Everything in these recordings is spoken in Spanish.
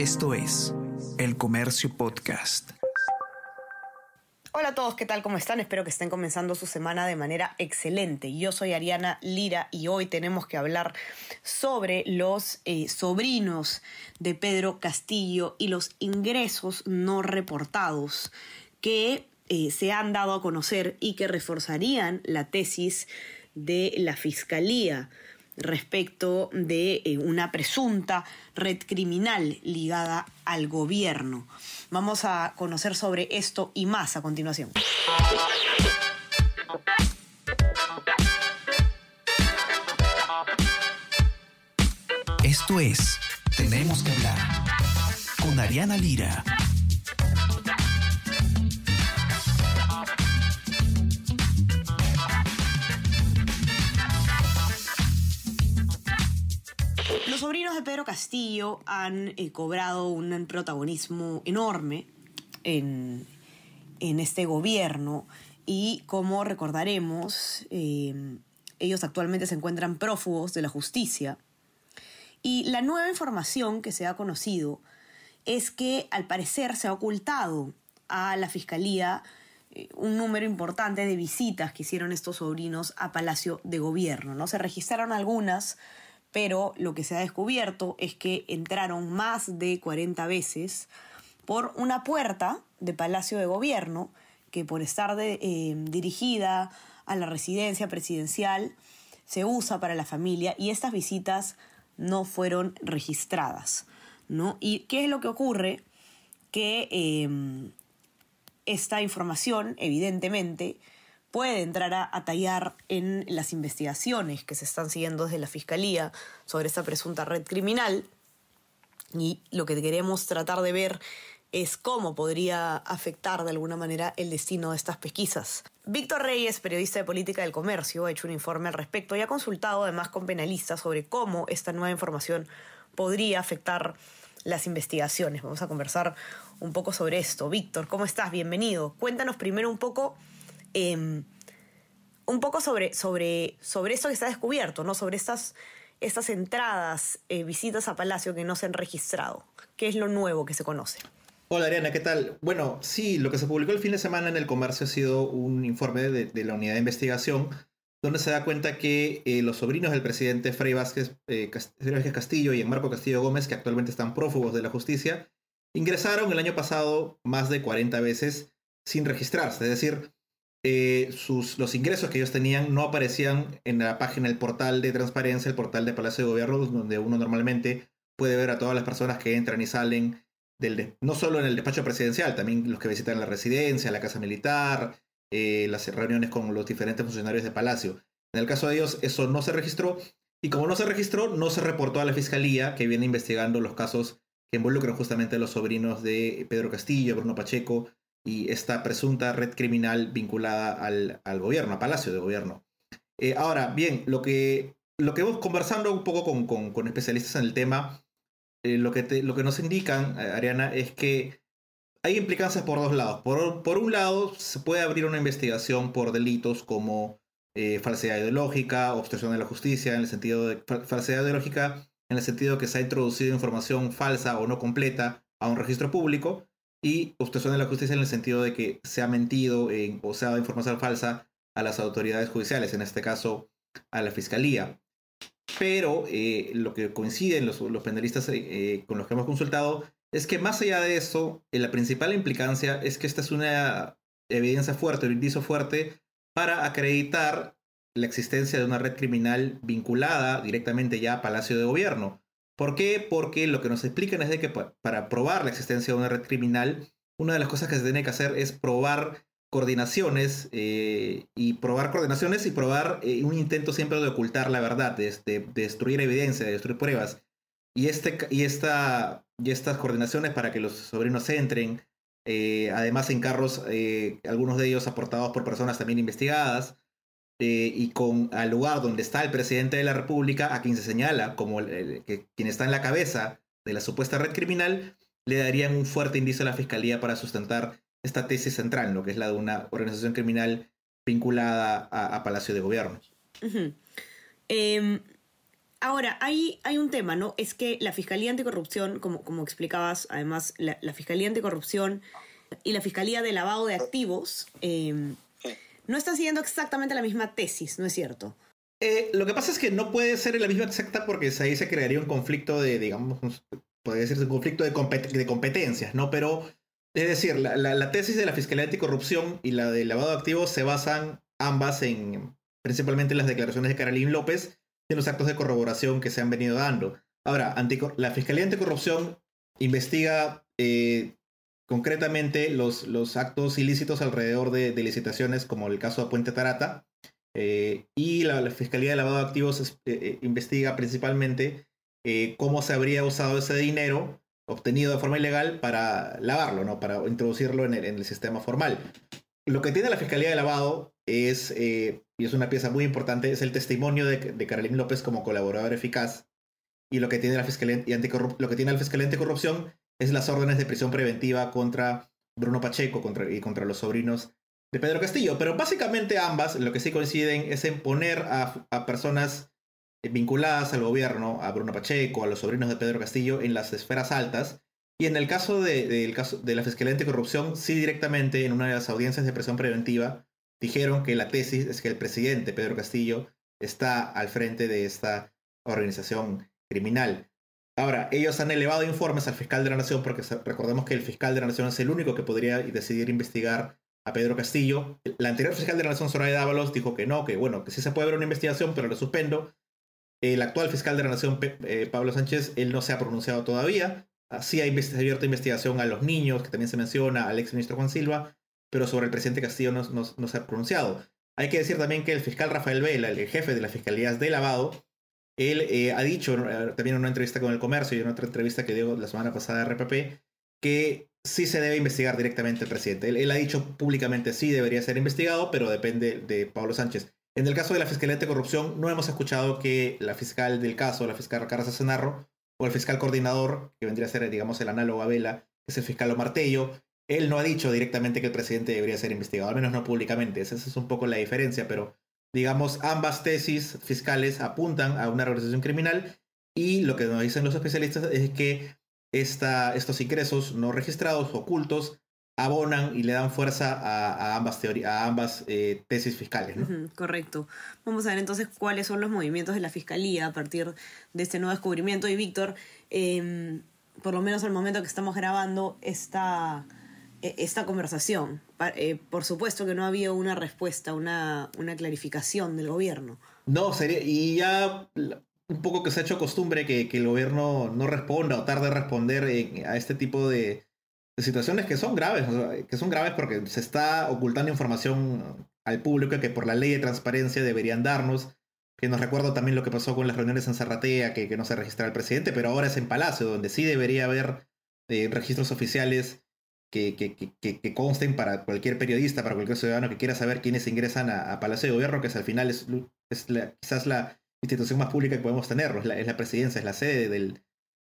Esto es El Comercio Podcast. Hola a todos, ¿qué tal? ¿Cómo están? Espero que estén comenzando su semana de manera excelente. Yo soy Ariana Lira y hoy tenemos que hablar sobre los eh, sobrinos de Pedro Castillo y los ingresos no reportados que eh, se han dado a conocer y que reforzarían la tesis de la Fiscalía respecto de eh, una presunta red criminal ligada al gobierno. Vamos a conocer sobre esto y más a continuación. Esto es Tenemos que hablar con Ariana Lira. Los sobrinos de Pedro Castillo han eh, cobrado un protagonismo enorme en, este gobierno y como recordaremos, eh, ellos actualmente se encuentran prófugos de la justicia. Y la nueva información que se ha conocido es que al parecer se ha ocultado a la Fiscalía eh, un número importante de visitas que hicieron estos sobrinos a Palacio de Gobierno. ¿no? Se registraron algunas pero lo que se ha descubierto es que entraron más de 40 veces por una puerta de Palacio de Gobierno que por estar eh, dirigida a la residencia presidencial se usa para la familia y estas visitas no fueron registradas. ¿no? ¿Y qué es lo que ocurre? Que em, esta información, evidentemente, puede entrar a, tallar en las investigaciones que se están siguiendo desde la Fiscalía sobre esta presunta red criminal. Y lo que queremos tratar de ver es cómo podría afectar de alguna manera el destino de estas pesquisas. Víctor Reyes, periodista de política del comercio, ha hecho un informe al respecto y ha consultado además con penalistas sobre cómo esta nueva información podría afectar las investigaciones. Vamos a conversar un poco sobre esto. Víctor, ¿cómo estás? Bienvenido. Cuéntanos primero un poco Em, un poco sobre, sobre, sobre esto que está descubierto, ¿no? sobre estas, estas entradas, eh, visitas a Palacio que no se han registrado. ¿Qué es lo nuevo que se conoce? Hola Ariana, ¿qué tal? Bueno, sí, lo que se publicó el fin de semana en el comercio ha sido un informe de, la unidad de investigación donde se da cuenta que eh, los sobrinos del presidente Frei Vázquez, eh, Vázquez Castillo y Marco Castillo Gómez, que actualmente están prófugos de la justicia, ingresaron el año pasado más de 40 veces sin registrarse. Es decir, eh, sus, los ingresos que ellos tenían no aparecían en la página, el portal de transparencia, el portal de Palacio de Gobierno, donde uno normalmente puede ver a todas las personas que entran y salen, del, no solo en el despacho presidencial, también los que visitan la residencia, la casa militar, eh, las reuniones con los diferentes funcionarios de Palacio. En el caso de ellos, eso no se registró, y como no se registró, no se reportó a la fiscalía que viene investigando los casos que involucran justamente a los sobrinos de Pedro Castillo, Bruno Pacheco, y esta presunta red criminal vinculada al, gobierno, a Palacio de Gobierno. Eh, ahora, bien, lo que, lo que hemos conversando un poco con, especialistas en el tema, eh, lo, que lo que nos indican, eh, Ariana, es que hay implicancias por dos lados. Por, por un lado, se puede abrir una investigación por delitos como falsedad ideológica, obstrucción de la justicia, en el sentido de falsedad ideológica, en el sentido que se ha introducido información falsa o no completa a un registro público, y obstrucción de la justicia en el sentido de que se ha mentido en, o se ha dado información falsa a las autoridades judiciales, en este caso a la fiscalía. Pero eh, lo que coinciden los, los penalistas eh, eh, con los que hemos consultado es que más allá de eso, la principal implicancia es que esta es una evidencia fuerte, un indicio fuerte para acreditar la existencia de una red criminal vinculada directamente ya a Palacio de Gobierno. ¿Por qué? Porque lo que nos explican es de que para probar la existencia de una red criminal, una de las cosas que se tiene que hacer es probar coordinaciones eh, y probar coordinaciones y probar eh, un intento siempre de ocultar la verdad, de, destruir evidencia, de destruir pruebas. Y, este, y, esta, y estas coordinaciones para que los sobrinos entren, eh, además en carros, algunos de ellos aportados por personas también investigadas, eh, y con al lugar donde está el presidente de la República, a quien se señala como el, que, quien está en la cabeza de la supuesta red criminal, le darían un fuerte indicio a la fiscalía para sustentar esta tesis central, lo que es la de una organización criminal vinculada a, Palacio de Gobierno. Em, Ahora, hay, hay un tema, ¿no? Es que la Fiscalía Anticorrupción, como, como explicabas, además, la, Fiscalía Anticorrupción y la Fiscalía de Lavado de Activos em, no están siguiendo exactamente la misma tesis, ¿no es cierto? Eh, lo que pasa es que no puede ser la misma exacta porque ahí se crearía un conflicto de, digamos, puede ser un conflicto de, competencias, ¿no? Pero, es decir, la, la, tesis de la Fiscalía Anticorrupción y la de lavado de activos se basan ambas en, principalmente en las declaraciones de Carolín López y en los actos de corroboración que se han venido dando. Ahora, la Fiscalía Anticorrupción investiga eh, concretamente los, los actos ilícitos alrededor de, licitaciones, como el caso de Puente Tarata, eh, y la, Fiscalía de Lavado de Activos eh, investiga principalmente cómo se habría usado ese dinero obtenido de forma ilegal para lavarlo, ¿no? para introducirlo en el, en el sistema formal. Lo que tiene la Fiscalía de Lavado es, eh, y es una pieza muy importante, es el testimonio de, de Carolín López como colaborador eficaz. Y lo que tiene la Fiscalía, y lo que tiene la Fiscalía Anticorrupción es las órdenes de prisión preventiva contra Bruno Pacheco contra, y contra los sobrinos de Pedro Castillo. Pero básicamente ambas lo que sí coinciden es en poner a, personas vinculadas al gobierno, a Bruno Pacheco, a los sobrinos de Pedro Castillo, en las esferas altas. Y en el caso de, caso de la Fiscalía Anticorrupción, sí directamente en una de las audiencias de prisión preventiva dijeron que la tesis es que el presidente Pedro Castillo está al frente de esta organización criminal. Ahora, ellos han elevado informes al fiscal de la Nación porque recordemos que el fiscal de la Nación es el único que podría decidir investigar a Pedro Castillo. La anterior fiscal de la Nación, Soraya Dávalos, dijo que no, que bueno, que sí se puede ver una investigación, pero lo suspendo. El actual fiscal de la Nación, eh, Pablo Sánchez, él no se ha pronunciado todavía. Sí hay abierta investigación a los niños, que también se menciona, al ex ministro Juan Silva, pero sobre el presidente Castillo no, se ha pronunciado. Hay que decir también que el fiscal Rafael Vela, el jefe de las fiscalías de lavado, él eh, ha dicho eh, también en una entrevista con el comercio y en otra entrevista que dio la semana pasada a RPP que sí se debe investigar directamente al presidente. Él, ha dicho públicamente sí debería ser investigado, pero depende de Pablo Sánchez. En el caso de la Fiscalía de Corrupción, no hemos escuchado que la fiscal del caso, la fiscal Carlos Cenarro, o el fiscal coordinador, que vendría a ser, digamos, el análogo a Vela, es el fiscal Martello, él no ha dicho directamente que el presidente debería ser investigado, al menos no públicamente. Esa es un poco la diferencia, pero digamos, ambas tesis fiscales apuntan a una organización criminal y lo que nos dicen los especialistas es que esta, estos ingresos no registrados, ocultos, abonan y le dan fuerza a, ambas, a ambas eh, tesis fiscales. correcto. Vamos a ver entonces cuáles son los movimientos de la Fiscalía a partir de este nuevo descubrimiento. Y Víctor, em, por lo menos al momento que estamos grabando esta esta conversación. Eh, por supuesto que no había una respuesta, una, una clarificación del gobierno. No, sería, y ya un poco que se ha hecho costumbre que, el gobierno no responda o tarde en responder a este tipo de, situaciones que son graves, que son graves porque se está ocultando información al público que por la ley de transparencia deberían darnos. Que nos recuerdo también lo que pasó con las reuniones en Zarratea, que, que no se registra el presidente, pero ahora es en Palacio, donde sí debería haber eh, registros oficiales que, que, consten para cualquier periodista, para cualquier ciudadano que quiera saber quiénes ingresan a, Palacio de Gobierno, que es, al final es, es quizás la institución más pública que podemos tener, es la, presidencia, es la sede del,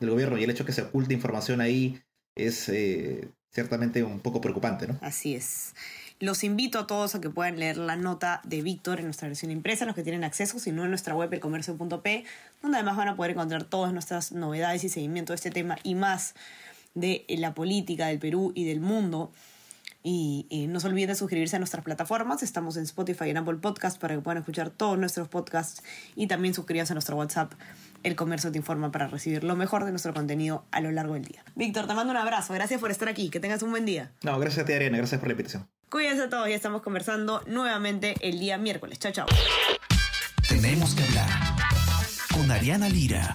gobierno, y el hecho que se oculte información ahí es eh, ciertamente un poco preocupante, ¿no? Así es. Los invito a todos a que puedan leer la nota de Víctor en nuestra versión impresa, los que tienen acceso, si no en nuestra web elcomercio.p, donde además van a poder encontrar todas nuestras novedades y seguimiento de este tema y más de la política del Perú y del mundo. Y, no se olviden de suscribirse a nuestras plataformas. Estamos en Spotify y en Apple Podcast para que puedan escuchar todos nuestros podcasts. Y también suscríbanse a nuestro WhatsApp, El Comercio Te Informa, para recibir lo mejor de nuestro contenido a lo largo del día. Víctor, te mando un abrazo. Gracias por estar aquí. Que tengas un buen día. No, gracias a ti, Ariana. Gracias por la invitación. Cuídense a todos. Ya estamos conversando nuevamente el día miércoles. Chao, chao. Tenemos que hablar con Ariana Lira.